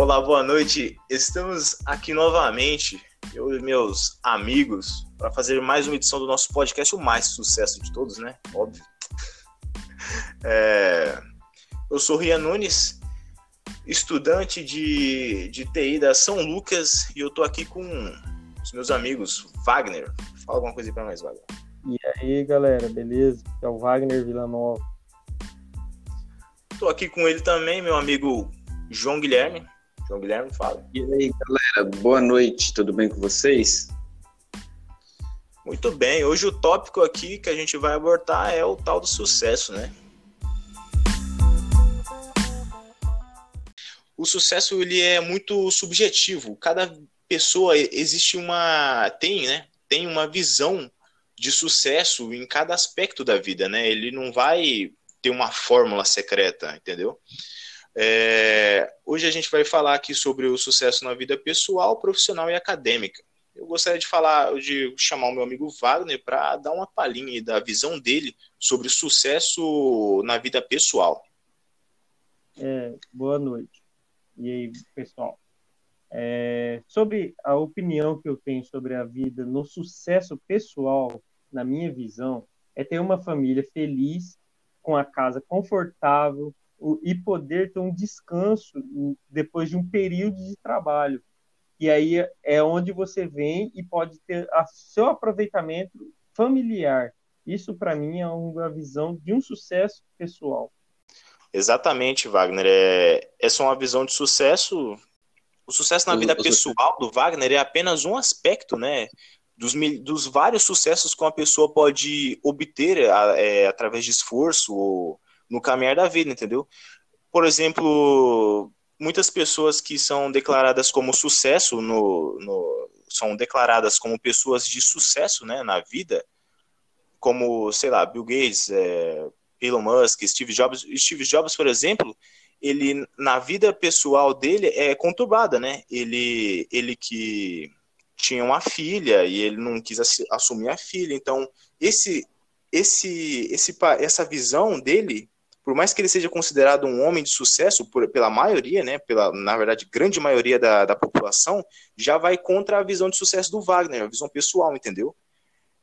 Olá, boa noite. Estamos aqui novamente, eu e meus amigos, para fazer mais uma edição do nosso podcast, o mais sucesso de todos, né? Óbvio. É... Eu sou Rian Nunes, estudante de, de TI da São Lucas, e eu tô aqui com os meus amigos Wagner. Fala alguma coisa aí pra nós, Wagner. E aí, galera, beleza? É o Wagner Villanova. Tô aqui com ele também, meu amigo João Guilherme. João Guilherme, fala. E aí, galera, boa noite, tudo bem com vocês? Muito bem, hoje o tópico aqui que a gente vai abordar é o tal do sucesso, né? O sucesso ele é muito subjetivo. Cada pessoa existe uma tem, né? Tem uma visão de sucesso em cada aspecto da vida, né? Ele não vai ter uma fórmula secreta, entendeu? É, hoje a gente vai falar aqui sobre o sucesso na vida pessoal, profissional e acadêmica. Eu gostaria de falar, de chamar o meu amigo Wagner para dar uma palhinha da visão dele sobre sucesso na vida pessoal. É, boa noite. E aí, pessoal? É, sobre a opinião que eu tenho sobre a vida no sucesso pessoal, na minha visão, é ter uma família feliz, com a casa confortável, e poder ter um descanso depois de um período de trabalho. E aí é onde você vem e pode ter a seu aproveitamento familiar. Isso, para mim, é uma visão de um sucesso pessoal. Exatamente, Wagner. É, essa é uma visão de sucesso. O sucesso na vida pessoal do Wagner é apenas um aspecto, né? Dos, dos vários sucessos que uma pessoa pode obter é, através de esforço ou no caminhar da vida, entendeu? Por exemplo, muitas pessoas que são declaradas como sucesso no, no são declaradas como pessoas de sucesso, né, na vida, como sei lá, Bill Gates, é, Elon Musk, Steve Jobs, Steve Jobs, por exemplo, ele na vida pessoal dele é conturbada, né? Ele ele que tinha uma filha e ele não quis assumir a filha, então esse esse esse essa visão dele por mais que ele seja considerado um homem de sucesso por, pela maioria, né, pela, na verdade, grande maioria da, da população, já vai contra a visão de sucesso do Wagner, a visão pessoal, entendeu?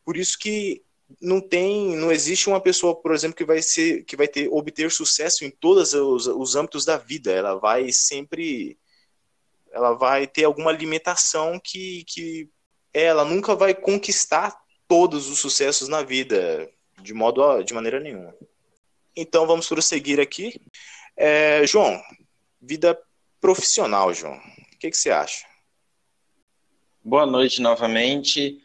Por isso que não tem, não existe uma pessoa, por exemplo, que vai ser, que vai ter obter sucesso em todos os, os âmbitos da vida. Ela vai sempre, ela vai ter alguma limitação que, que ela nunca vai conquistar todos os sucessos na vida de modo, de maneira nenhuma. Então vamos prosseguir aqui. É, João, vida profissional, João. O que, que você acha? Boa noite novamente.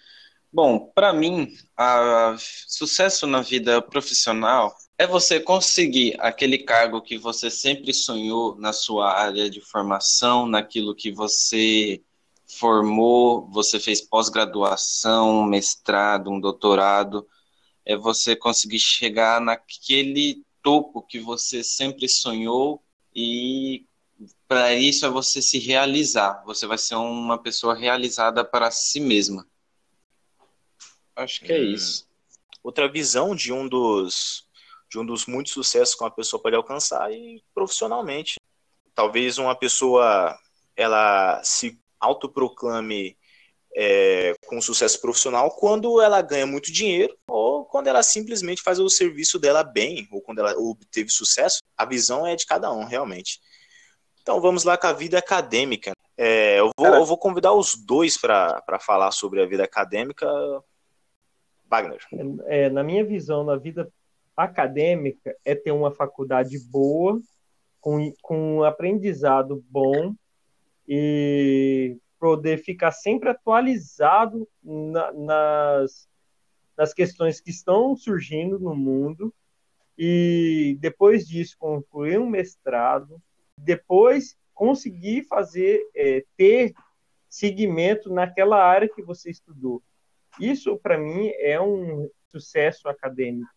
Bom, para mim, a sucesso na vida profissional é você conseguir aquele cargo que você sempre sonhou na sua área de formação, naquilo que você formou, você fez pós-graduação, mestrado, um doutorado, é você conseguir chegar naquele topo que você sempre sonhou e para isso é você se realizar. Você vai ser uma pessoa realizada para si mesma. Acho que é hum. isso. Outra visão de um dos de um dos muitos sucessos que uma pessoa pode alcançar e profissionalmente. Talvez uma pessoa ela se autoproclame é, com sucesso profissional quando ela ganha muito dinheiro ou quando ela simplesmente faz o serviço dela bem ou quando ela obteve sucesso. A visão é de cada um, realmente. Então vamos lá com a vida acadêmica. É, eu, vou, eu, vou, convidar os dois para falar sobre a vida acadêmica. Wagner. É, na minha visão, na vida acadêmica, é ter uma faculdade boa, com, com um aprendizado bom e poder ficar sempre atualizado na, nas, nas questões que estão surgindo no mundo e depois disso concluir um mestrado, depois conseguir fazer é, ter seguimento naquela área que você estudou. Isso para mim é um sucesso acadêmico.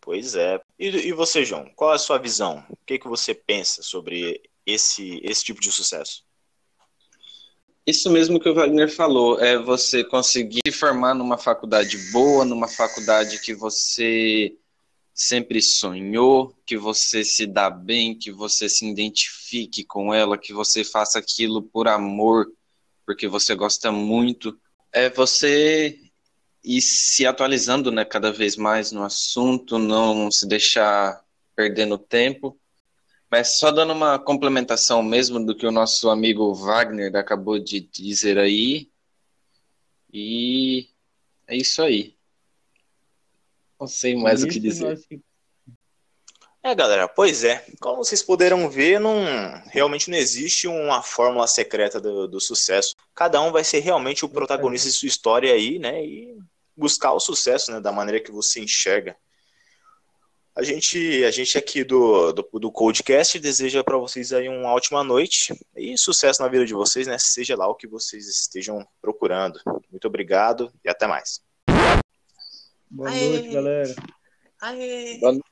Pois é. E, e, você, João? Qual é a sua visão? O que, que você pensa sobre esse, esse tipo de sucesso? Isso mesmo que o Wagner falou, é você conseguir se formar numa faculdade boa, numa faculdade que você sempre sonhou, que você se dá bem, que você se identifica fique com ela, que você faça aquilo por amor, porque você gosta muito. É você ir se atualizando, né, cada vez mais no assunto, não se deixar perdendo tempo. Mas só dando uma complementação mesmo do que o nosso amigo Wagner acabou de dizer aí. E é isso aí. Não sei mais o que dizer. É, galera, pois é. Como vocês puderam ver, não, realmente não existe uma fórmula secreta do, do sucesso. Cada um vai ser realmente o protagonista de sua história aí, né? E buscar o sucesso, né? Da maneira que você enxerga. A gente, a gente aqui do, do, do Codecast deseja para vocês aí uma ótima noite e sucesso na vida de vocês, né? Seja lá o que vocês estejam procurando. Muito obrigado e até mais. Boa Aê. noite, galera. Aê. Boa noite.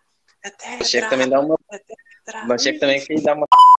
Achei que também dá uma. Achei que também que dá uma.